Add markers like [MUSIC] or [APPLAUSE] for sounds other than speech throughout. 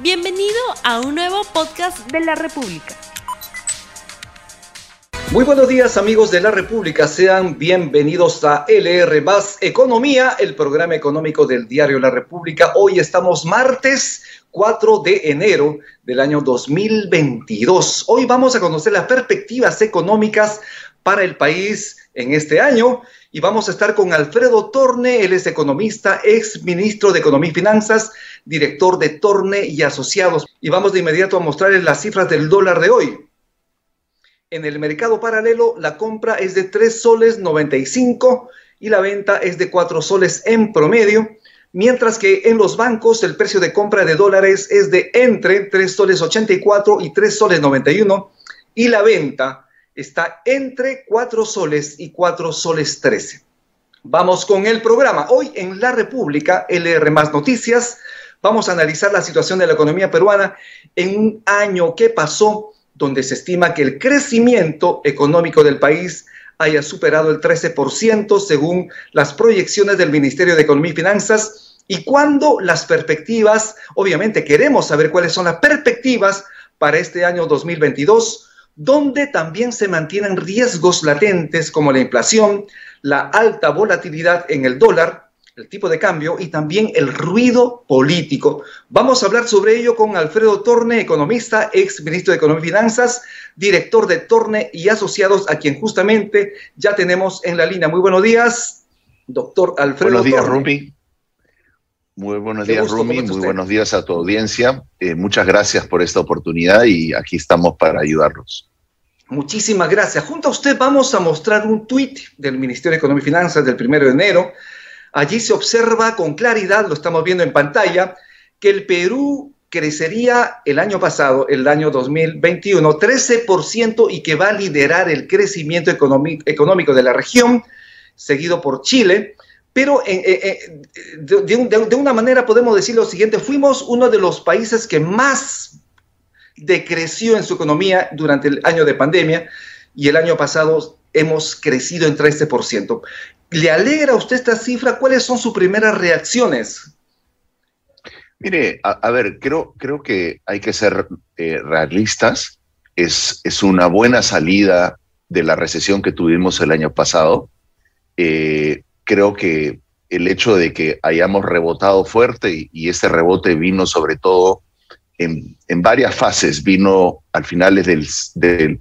Bienvenido a un nuevo podcast de la República. Muy buenos días amigos de la República, sean bienvenidos a LR Más Economía, el programa económico del diario La República. Hoy estamos martes 4 de enero del año 2022. Hoy vamos a conocer las perspectivas económicas para el país en este año y vamos a estar con Alfredo Torne, él es economista, ex ministro de Economía y Finanzas, director de Torne y Asociados. Y vamos de inmediato a mostrarles las cifras del dólar de hoy. En el mercado paralelo, la compra es de 3 soles 95 y la venta es de 4 soles en promedio, mientras que en los bancos el precio de compra de dólares es de entre 3 soles 84 y 3 soles 91 y la venta está entre 4 soles y 4 soles 13. Vamos con el programa. Hoy en La República, LR Más Noticias, vamos a analizar la situación de la economía peruana en un año que pasó donde se estima que el crecimiento económico del país haya superado el 13% según las proyecciones del Ministerio de Economía y Finanzas y cuando las perspectivas, obviamente queremos saber cuáles son las perspectivas para este año 2022, donde también se mantienen riesgos latentes como la inflación, la alta volatilidad en el dólar, el tipo de cambio y también el ruido político. Vamos a hablar sobre ello con Alfredo Torne, economista, ex ministro de Economía y Finanzas, director de Torne y Asociados, a quien justamente ya tenemos en la línea. Muy buenos días, doctor Alfredo. Buenos días, Rumi. Muy buenos días, Rumi. Muy buenos días a tu audiencia. Eh, muchas gracias por esta oportunidad y aquí estamos para ayudarlos. Muchísimas gracias. Junto a usted vamos a mostrar un tuit del Ministerio de Economía y Finanzas del primero de enero, Allí se observa con claridad, lo estamos viendo en pantalla, que el Perú crecería el año pasado, el año 2021, 13% y que va a liderar el crecimiento económico de la región, seguido por Chile. Pero de, una manera podemos decir lo siguiente, fuimos uno de los países que más decreció en su economía durante el año de pandemia y el año pasado hemos crecido en 13%. ¿Le alegra a usted esta cifra? ¿Cuáles son sus primeras reacciones? Mire, a, ver, creo, creo que hay que ser eh, realistas. Es, es una buena salida de la recesión que tuvimos el año pasado. Eh, creo que el hecho de que hayamos rebotado fuerte y, este rebote vino sobre todo en, varias fases, vino al finales del,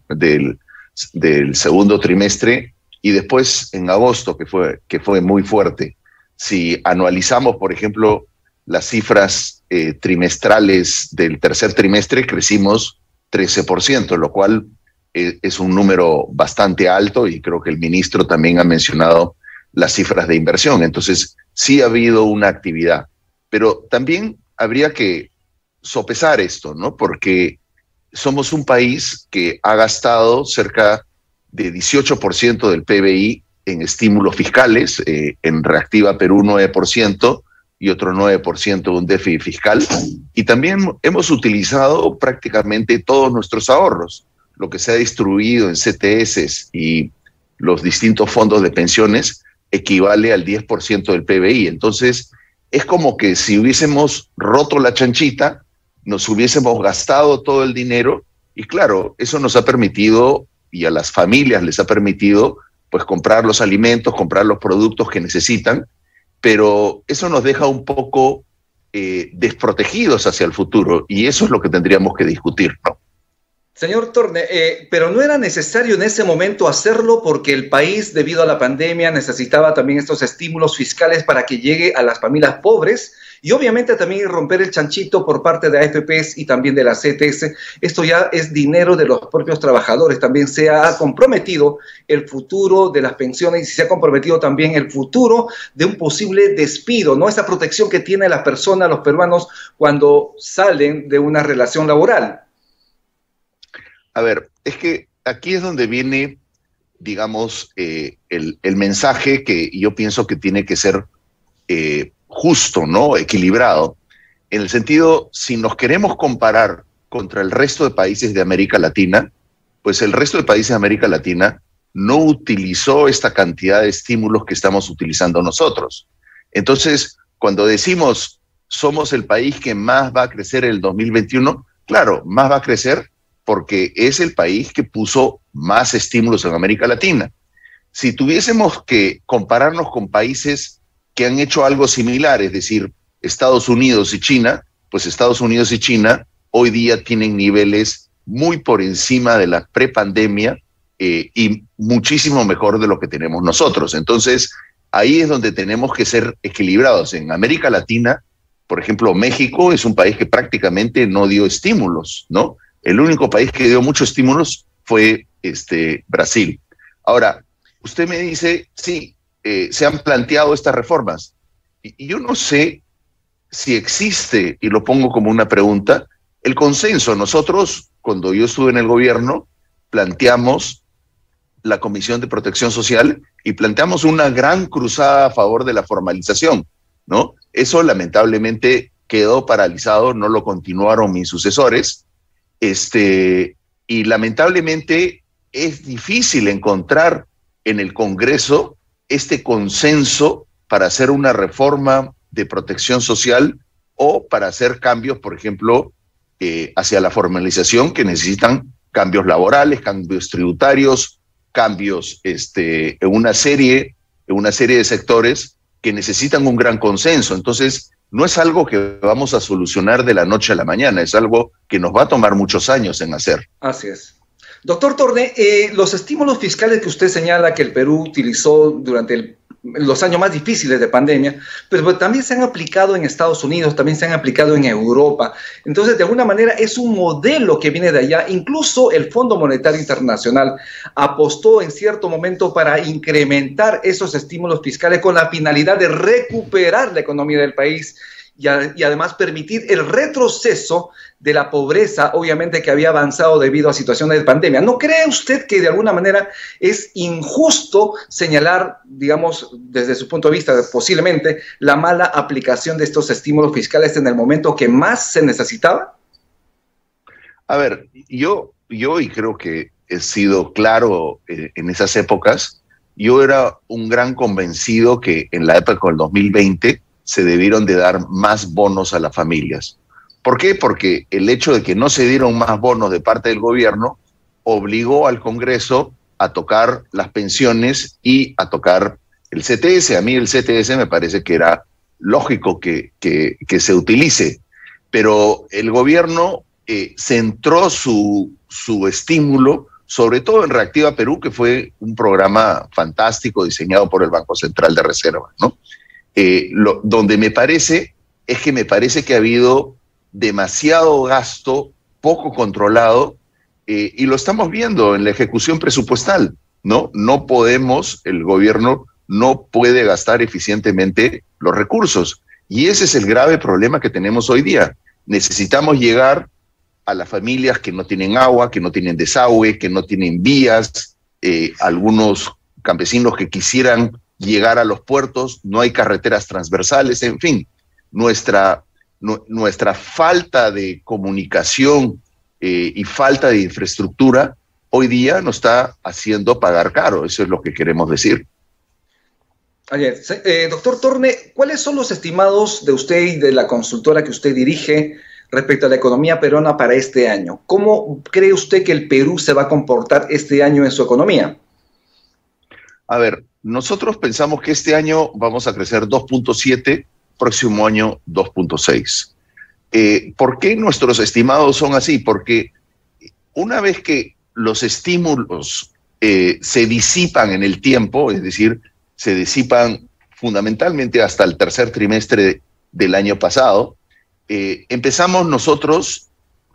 del segundo trimestre y después en agosto, que fue, que fue muy fuerte. Si anualizamos, por ejemplo, las cifras eh, trimestrales del tercer trimestre, crecimos 13%, lo cual eh, es un número bastante alto y creo que el ministro también ha mencionado las cifras de inversión. Entonces, sí ha habido una actividad, pero también habría que sopesar esto, ¿no? Porque somos un país que ha gastado cerca de 18% del PBI en estímulos fiscales, eh, en Reactiva Perú 9% y otro 9% un déficit fiscal. Y también hemos utilizado prácticamente todos nuestros ahorros, lo que se ha distribuido en CTS y los distintos fondos de pensiones equivale al 10% del PBI. Entonces, es como que si hubiésemos roto la chanchita, nos hubiésemos gastado todo el dinero y claro, eso nos ha permitido y a las familias les ha permitido pues comprar los alimentos, comprar los productos que necesitan, pero eso nos deja un poco eh, desprotegidos hacia el futuro y eso es lo que tendríamos que discutir, ¿no? Señor Torne, eh, pero no era necesario en ese momento hacerlo porque el país, debido a la pandemia, necesitaba también estos estímulos fiscales para que llegue a las familias pobres y obviamente también romper el chanchito por parte de AFPs y también de la CTS. Esto ya es dinero de los propios trabajadores. También se ha comprometido el futuro de las pensiones y se ha comprometido también el futuro de un posible despido, ¿no? Esa protección que tiene la persona, los peruanos, cuando salen de una relación laboral. A ver, es que aquí es donde viene, digamos, eh, el, mensaje que yo pienso que tiene que ser eh, justo, ¿no? Equilibrado. En el sentido, si nos queremos comparar contra el resto de países de América Latina, pues el resto de países de América Latina no utilizó esta cantidad de estímulos que estamos utilizando nosotros. Entonces, cuando decimos somos el país que más va a crecer el 2021. Claro, más va a crecer porque es el país que puso más estímulos en América Latina. Si tuviésemos que compararnos con países que han hecho algo similar, es decir, Estados Unidos y China, pues Estados Unidos y China hoy día tienen niveles muy por encima de la prepandemia eh, y muchísimo mejor de lo que tenemos nosotros. Entonces, ahí es donde tenemos que ser equilibrados. En América Latina, por ejemplo, México es un país que prácticamente no dio estímulos, ¿no? El único país que dio muchos estímulos fue este, Brasil. Ahora, usted me dice, sí, eh, se han planteado estas reformas. Y, yo no sé si existe, y lo pongo como una pregunta, el consenso. Nosotros, cuando yo estuve en el gobierno, planteamos la Comisión de Protección Social y planteamos una gran cruzada a favor de la formalización, ¿no? Eso lamentablemente quedó paralizado, no lo continuaron mis sucesores, este, y lamentablemente es difícil encontrar en el Congreso este consenso para hacer una reforma de protección social o para hacer cambios, por ejemplo, eh, hacia la formalización que necesitan cambios laborales, cambios tributarios, cambios este, en una serie, en una serie de sectores que necesitan un gran consenso. Entonces, no es algo que vamos a solucionar de la noche a la mañana, es algo que nos va a tomar muchos años en hacer. Así es. Doctor Torne, eh, los estímulos fiscales que usted señala que el Perú utilizó durante el los años más difíciles de pandemia, pero también se han aplicado en Estados Unidos, también se han aplicado en Europa. Entonces, de alguna manera, es un modelo que viene de allá. Incluso el Fondo Monetario Internacional apostó en cierto momento para incrementar esos estímulos fiscales con la finalidad de recuperar la economía del país y, además permitir el retroceso de la pobreza, obviamente que había avanzado debido a situaciones de pandemia. ¿No cree usted que de alguna manera es injusto señalar, digamos, desde su punto de vista, posiblemente, la mala aplicación de estos estímulos fiscales en el momento que más se necesitaba? A ver, yo, yo y creo que he sido claro eh, en esas épocas, yo era un gran convencido que en la época del 2020 se debieron de dar más bonos a las familias. ¿Por qué? Porque el hecho de que no se dieron más bonos de parte del gobierno obligó al Congreso a tocar las pensiones y a tocar el CTS. A mí el CTS me parece que era lógico que, que, se utilice, pero el gobierno eh, centró su, su estímulo sobre todo en Reactiva Perú, que fue un programa fantástico diseñado por el Banco Central de Reserva, ¿no? Eh, lo, donde me parece es que me parece que ha habido demasiado gasto poco controlado eh, y lo estamos viendo en la ejecución presupuestal, ¿no? No podemos, el gobierno no puede gastar eficientemente los recursos y ese es el grave problema que tenemos hoy día. Necesitamos llegar a las familias que no tienen agua, que no tienen desagüe, que no tienen vías, eh, algunos campesinos que quisieran llegar a los puertos, no hay carreteras transversales, en fin, nuestra, nuestra falta de comunicación eh, y falta de infraestructura hoy día nos está haciendo pagar caro, eso es lo que queremos decir. Ayer, eh, doctor Torne, ¿cuáles son los estimados de usted y de la consultora que usted dirige respecto a la economía peruana para este año? ¿Cómo cree usted que el Perú se va a comportar este año en su economía? A ver, nosotros pensamos que este año vamos a crecer 2.7, próximo año 2.6. Eh, ¿Por qué nuestros estimados son así? Porque una vez que los estímulos eh, se disipan en el tiempo, es decir, se disipan fundamentalmente hasta el tercer trimestre del año pasado, eh, empezamos nosotros,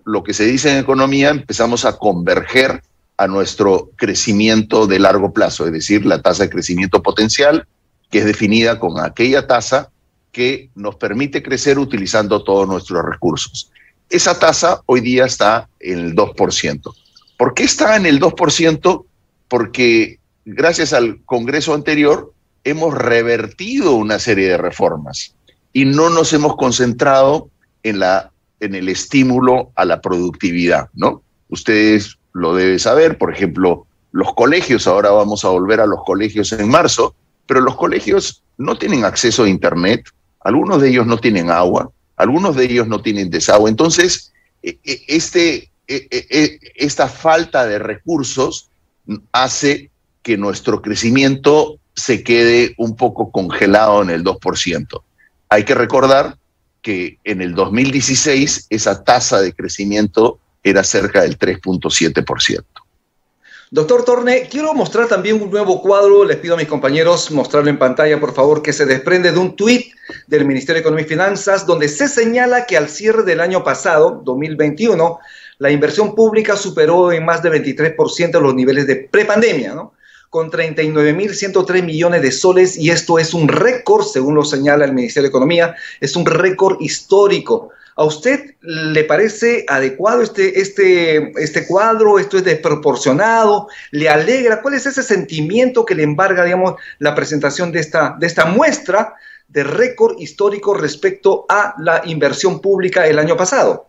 lo que se dice en economía, empezamos a converger a nuestro crecimiento de largo plazo, es decir, la tasa de crecimiento potencial, que es definida con aquella tasa que nos permite crecer utilizando todos nuestros recursos. Esa tasa hoy día está en el 2%. ¿Por qué está en el 2%? Porque gracias al Congreso anterior hemos revertido una serie de reformas y no nos hemos concentrado en, la, en el estímulo a la productividad, ¿no? Ustedes lo debe saber. Por ejemplo, los colegios, ahora vamos a volver a los colegios en marzo, pero los colegios no tienen acceso a Internet, algunos de ellos no tienen agua, algunos de ellos no tienen desagüe. Entonces, e, e, este, e, esta falta de recursos hace que nuestro crecimiento se quede un poco congelado en el 2%. Hay que recordar que en el 2016 esa tasa de crecimiento era cerca del 3.7%. Doctor Torne, quiero mostrar también un nuevo cuadro. Les pido a mis compañeros mostrarlo en pantalla, por favor, que se desprende de un tuit del Ministerio de Economía y Finanzas, donde se señala que al cierre del año pasado, 2021, la inversión pública superó en más de 23% los niveles de prepandemia, ¿no? con 39.103 millones de soles y esto es un récord, según lo señala el Ministerio de Economía, es un récord histórico. ¿A usted le parece adecuado este, este, este cuadro? ¿Esto es desproporcionado? ¿Le alegra? ¿Cuál es ese sentimiento que le embarga, digamos, la presentación de esta, de esta muestra de récord histórico respecto a la inversión pública el año pasado?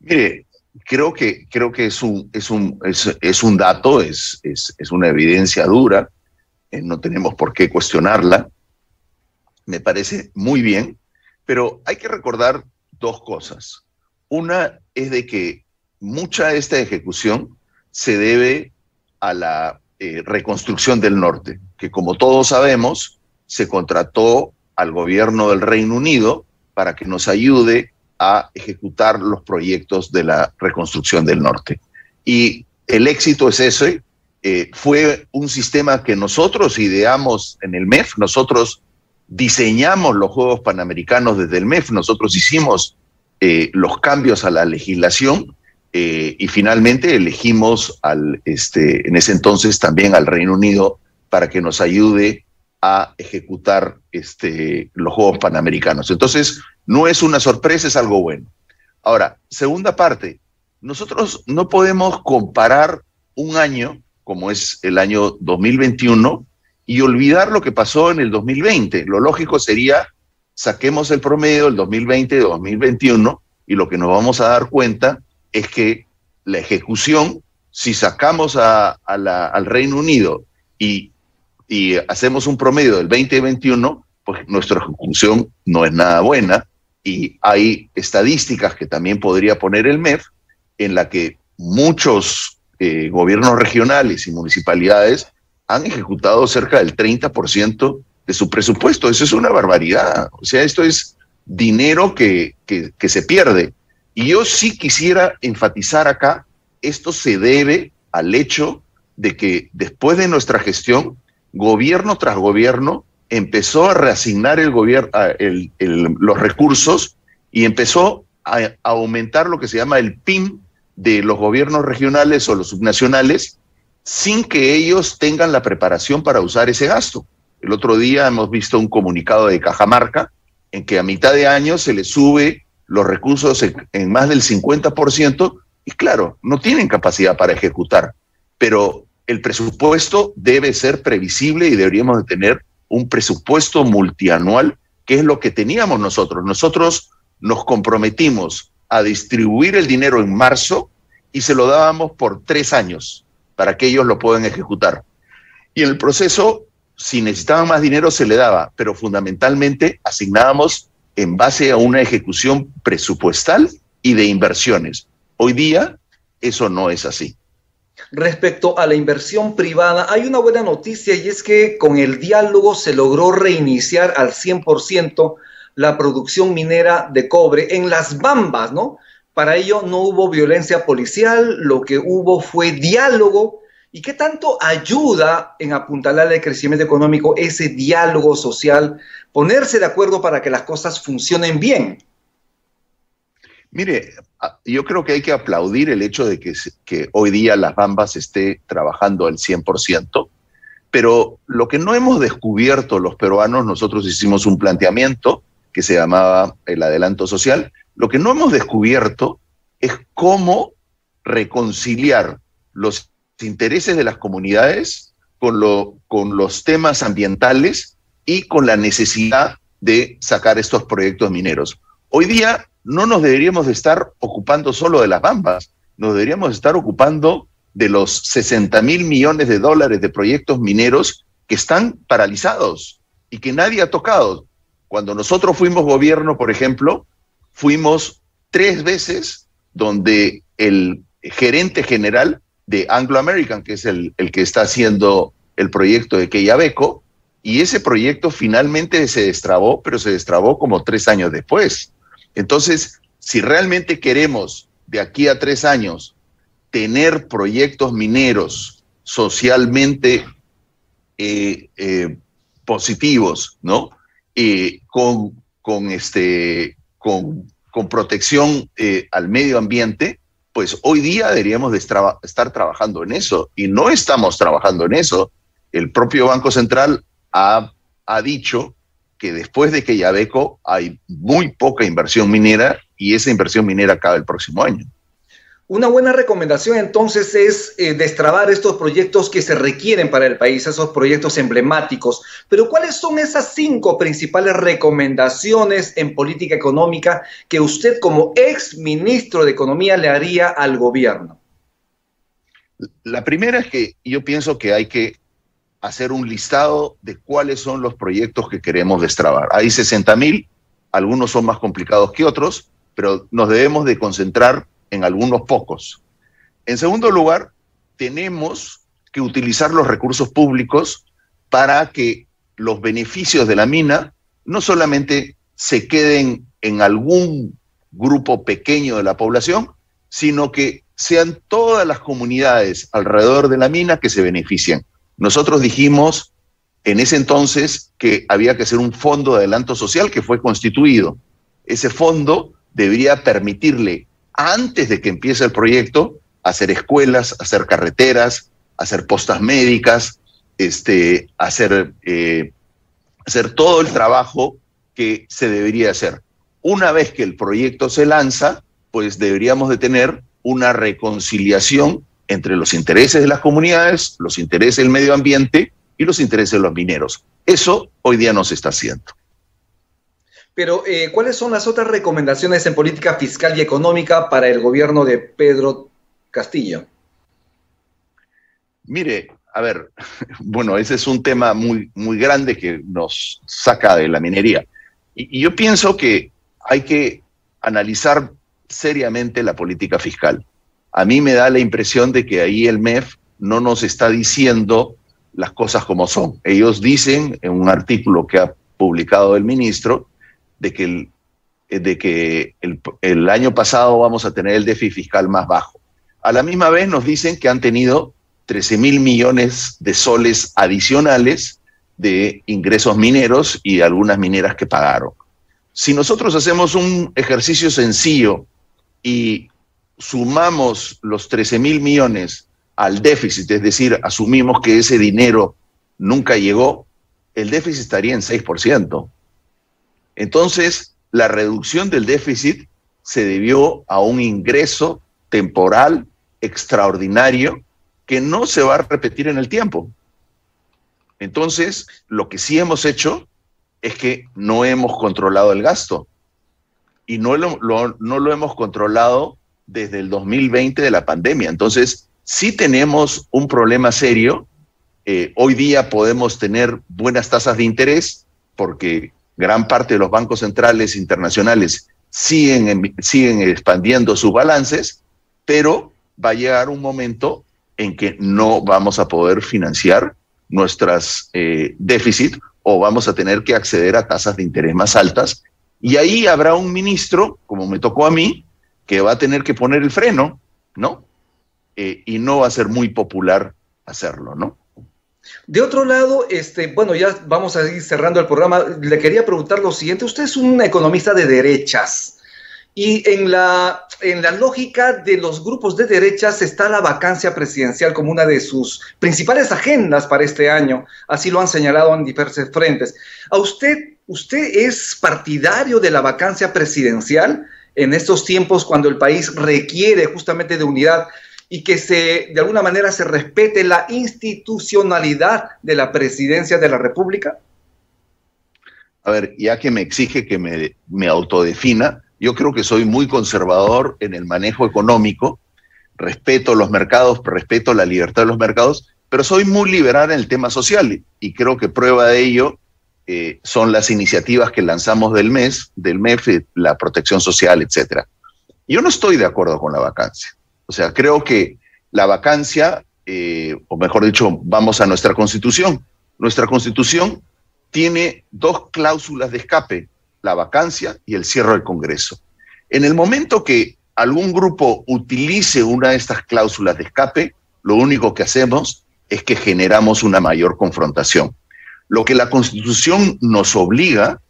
Mire, creo que, creo que es, un, es, un, es, un dato, es, es, es una evidencia dura, eh, no tenemos por qué cuestionarla. Me parece muy bien, pero hay que recordar dos cosas. Una es de que mucha de esta ejecución se debe a la eh, reconstrucción del norte, que como todos sabemos, se contrató al gobierno del Reino Unido para que nos ayude a ejecutar los proyectos de la reconstrucción del norte. Y el éxito es ese. Eh, fue un sistema que nosotros ideamos en el MEF, nosotros diseñamos los Juegos Panamericanos desde el MEF, nosotros hicimos eh, los cambios a la legislación eh, y finalmente elegimos al, este, en ese entonces también al Reino Unido para que nos ayude a ejecutar este, los Juegos Panamericanos. Entonces, no es una sorpresa, es algo bueno. Ahora, segunda parte, nosotros no podemos comparar un año como es el año 2021 y olvidar lo que pasó en el 2020. Lo lógico sería saquemos el promedio del 2020 2021 y lo que nos vamos a dar cuenta es que la ejecución, si sacamos al Reino Unido y, y, hacemos un promedio del 2021, pues nuestra ejecución no es nada buena y hay estadísticas que también podría poner el MEF en la que muchos eh, gobiernos regionales y municipalidades han ejecutado cerca del 30% de su presupuesto. Eso es una barbaridad. O sea, esto es dinero que, que, se pierde. Y yo sí quisiera enfatizar acá, esto se debe al hecho de que después de nuestra gestión, gobierno tras gobierno empezó a reasignar el gobierno, los recursos y empezó a, a, aumentar lo que se llama el PIM de los gobiernos regionales o los subnacionales sin que ellos tengan la preparación para usar ese gasto. El otro día hemos visto un comunicado de Cajamarca en que a mitad de año se le sube los recursos en, más del 50% y claro, no tienen capacidad para ejecutar, pero el presupuesto debe ser previsible y deberíamos de tener un presupuesto multianual, que es lo que teníamos nosotros. Nosotros nos comprometimos a distribuir el dinero en marzo y se lo dábamos por tres años para que ellos lo puedan ejecutar. Y el proceso, si necesitaban más dinero, se le daba, pero fundamentalmente asignábamos en base a una ejecución presupuestal y de inversiones. Hoy día eso no es así. Respecto a la inversión privada, hay una buena noticia y es que con el diálogo se logró reiniciar al 100% la producción minera de cobre en las bambas, ¿no? Para ello no hubo violencia policial, lo que hubo fue diálogo. ¿Y qué tanto ayuda en apuntalar el crecimiento económico ese diálogo social, ponerse de acuerdo para que las cosas funcionen bien? Mire, yo creo que hay que aplaudir el hecho de que, hoy día las Bambas esté trabajando al 100%, pero lo que no hemos descubierto los peruanos, nosotros hicimos un planteamiento que se llamaba el adelanto social, lo que no hemos descubierto es cómo reconciliar los intereses de las comunidades con, lo, con los temas ambientales y con la necesidad de sacar estos proyectos mineros. Hoy día no nos deberíamos de estar ocupando solo de las bambas, nos deberíamos estar ocupando de los 60 mil millones de dólares de proyectos mineros que están paralizados y que nadie ha tocado Cuando nosotros fuimos gobierno, por ejemplo, fuimos tres veces donde el gerente general de Anglo American, que es el, el que está haciendo el proyecto de Keyabeco, y ese proyecto finalmente se destrabó, pero se destrabó como tres años después. Entonces, si realmente queremos de aquí a tres años tener proyectos mineros socialmente eh, eh, positivos, ¿no? Eh, con, con, este, con, con protección al medio ambiente, pues hoy día deberíamos de estar trabajando en eso y no estamos trabajando en eso. El propio Banco Central ha, ha dicho que después de que Yabeco hay muy poca inversión minera y esa inversión minera acaba el próximo año. Una buena recomendación entonces es eh, destrabar estos proyectos que se requieren para el país, esos proyectos emblemáticos. Pero ¿cuáles son esas cinco principales recomendaciones en política económica que usted como ex ministro de Economía le haría al gobierno? La primera es que yo pienso que hay que hacer un listado de cuáles son los proyectos que queremos destrabar. Hay 60 mil, algunos son más complicados que otros, pero nos debemos de concentrar en algunos pocos. En segundo lugar, tenemos que utilizar los recursos públicos para que los beneficios de la mina no solamente se queden en algún grupo pequeño de la población, sino que sean todas las comunidades alrededor de la mina que se beneficien. Nosotros dijimos en ese entonces que había que hacer un fondo de adelanto social que fue constituido. Ese fondo debería permitirle antes de que empiece el proyecto, hacer escuelas, hacer carreteras, hacer postas médicas, este, hacer, eh, hacer todo el trabajo que se debería hacer. Una vez que el proyecto se lanza, pues deberíamos de tener una reconciliación entre los intereses de las comunidades, los intereses del medio ambiente y los intereses de los mineros. Eso hoy día no se está haciendo. Pero, eh, ¿cuáles son las otras recomendaciones en política fiscal y económica para el gobierno de Pedro Castillo? Mire, a ver, [LAUGHS] bueno, ese es un tema muy, muy grande que nos saca de la minería. Y, y yo pienso que hay que analizar seriamente la política fiscal. A mí me da la impresión de que ahí el MEF no nos está diciendo las cosas como son. Ellos dicen en un artículo que ha publicado el ministro de que el, eh, de que el, año pasado vamos a tener el déficit fiscal más bajo. A la misma vez nos dicen que han tenido 13 mil millones de soles adicionales de ingresos mineros y algunas mineras que pagaron. Si nosotros hacemos un ejercicio sencillo y sumamos los 13 mil millones al déficit, es decir, asumimos que ese dinero nunca llegó, el déficit estaría en 6%. Entonces, la reducción del déficit se debió a un ingreso temporal extraordinario que no se va a repetir en el tiempo. Entonces, lo que sí hemos hecho es que no hemos controlado el gasto y no lo, no lo hemos controlado desde el 2020 de la pandemia. Entonces, sí tenemos un problema serio. Eh, hoy día podemos tener buenas tasas de interés porque gran parte de los bancos centrales internacionales siguen, siguen expandiendo sus balances, pero va a llegar un momento en que no vamos a poder financiar nuestras eh, déficits o vamos a tener que acceder a tasas de interés más altas. Y ahí habrá un ministro, como me tocó a mí, que va a tener que poner el freno, ¿no? Eh, y no va a ser muy popular hacerlo, ¿no? De otro lado, este, bueno, ya vamos a ir cerrando el programa. Le quería preguntar lo siguiente. Usted es un economista de derechas. Y en la, en la lógica de los grupos de derechas está la vacancia presidencial como una de sus principales agendas para este año. Así lo han señalado en diversos frentes. ¿A usted, usted es partidario de la vacancia presidencial en estos tiempos cuando el país requiere justamente de unidad? Y que se, de alguna manera se respete la institucionalidad de la presidencia de la República? A ver, ya que me exige que me, me autodefina, yo creo que soy muy conservador en el manejo económico, respeto los mercados, respeto la libertad de los mercados, pero soy muy liberal en el tema social y creo que prueba de ello eh, son las iniciativas que lanzamos del mes, del MEF, la protección social, etcétera. Yo no estoy de acuerdo con la vacancia. O sea, creo que la vacancia, eh, o mejor dicho, vamos a nuestra constitución. Nuestra constitución tiene dos cláusulas de escape, la vacancia y el cierre del Congreso. En el momento que algún grupo utilice una de estas cláusulas de escape, lo único que hacemos es que generamos una mayor confrontación. Lo que la Constitución nos obliga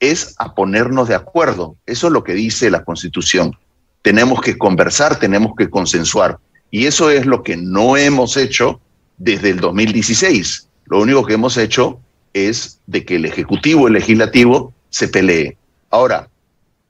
es a ponernos de acuerdo. Eso es lo que dice la Constitución. Tenemos que conversar, tenemos que consensuar. Y eso es lo que no hemos hecho desde el 2016. Lo único que hemos hecho es de que el Ejecutivo y el Legislativo se pelee. Ahora,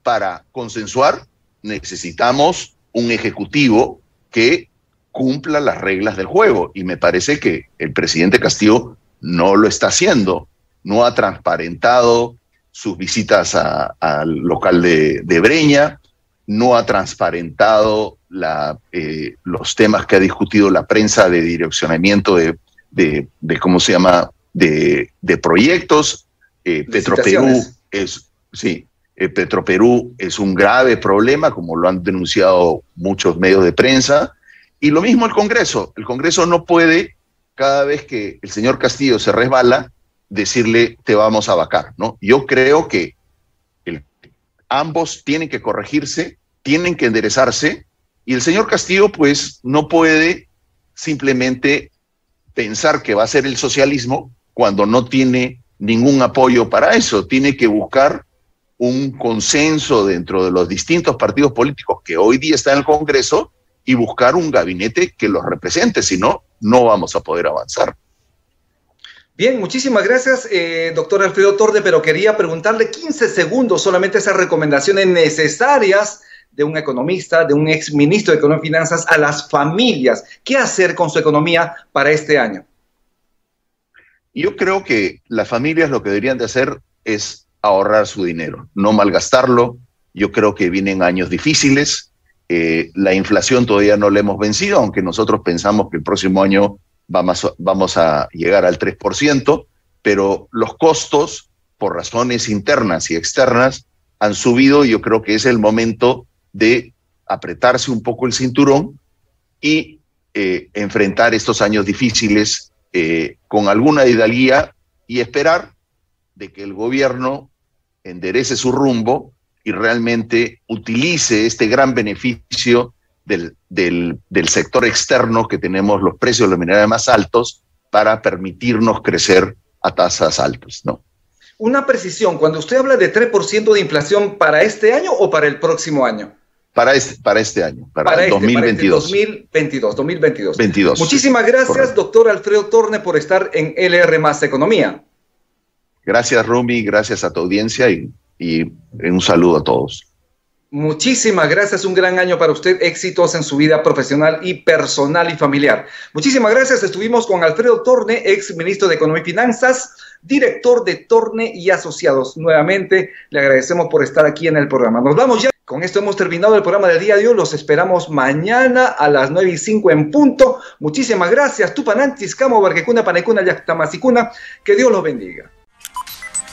para consensuar necesitamos un Ejecutivo que cumpla las reglas del juego. Y me parece que el presidente Castillo no lo está haciendo. No ha transparentado sus visitas al local de, Breña, no ha transparentado la, eh, los temas que ha discutido la prensa de direccionamiento de, de, ¿cómo se llama?, de, proyectos. Eh, Petroperú es, sí, eh, Petroperú es un grave problema, como lo han denunciado muchos medios de prensa. Y lo mismo el Congreso. El Congreso no puede, cada vez que el señor Castillo se resbala, decirle te vamos a vacar. ¿no? Yo creo que ambos tienen que corregirse, tienen que enderezarse, y el señor Castillo, pues, no puede simplemente pensar que va a ser el socialismo cuando no tiene ningún apoyo para eso. Tiene que buscar un consenso dentro de los distintos partidos políticos que hoy día están en el Congreso y buscar un gabinete que los represente, si no, no vamos a poder avanzar. Bien, muchísimas gracias, eh, doctor Alfredo Torde, pero quería preguntarle 15 segundos solamente esas recomendaciones necesarias de un economista, de un ex ministro de Economía y Finanzas a las familias. ¿Qué hacer con su economía para este año? Yo creo que las familias lo que deberían de hacer es ahorrar su dinero, no malgastarlo. Yo creo que vienen años difíciles. Eh, la inflación todavía no la hemos vencido, aunque nosotros pensamos que el próximo año vamos, vamos a llegar al 3%, pero los costos, por razones internas y externas, han subido. Y yo creo que es el momento de apretarse un poco el cinturón y eh, enfrentar estos años difíciles eh, con alguna hidalguía y esperar de que el gobierno enderece su rumbo y realmente utilice este gran beneficio del, del, del sector externo que tenemos los precios de los minerales más altos para permitirnos crecer a tasas altas, ¿no? Una precisión, cuando usted habla de 3% de inflación para este año o para el próximo año? Para este, para este año, para, el 2022. 2022, 2022. Muchísimas gracias, doctor Alfredo Torne, por estar en LR Más Economía. Gracias, Rumi, gracias a tu audiencia y, y un saludo a todos. Muchísimas gracias, un gran año para usted, éxitos en su vida profesional y personal y familiar. Muchísimas gracias, estuvimos con Alfredo Torne, ex ministro de Economía y Finanzas, director de Torne y Asociados. Nuevamente le agradecemos por estar aquí en el programa. Nos vamos ya. Con esto hemos terminado el programa del día de hoy. Los esperamos mañana a las 9 y 5 en punto. Muchísimas gracias. Tupanantis, Camo, Barquecuna, Panecuna, Yactamasicuna. Que Dios los bendiga.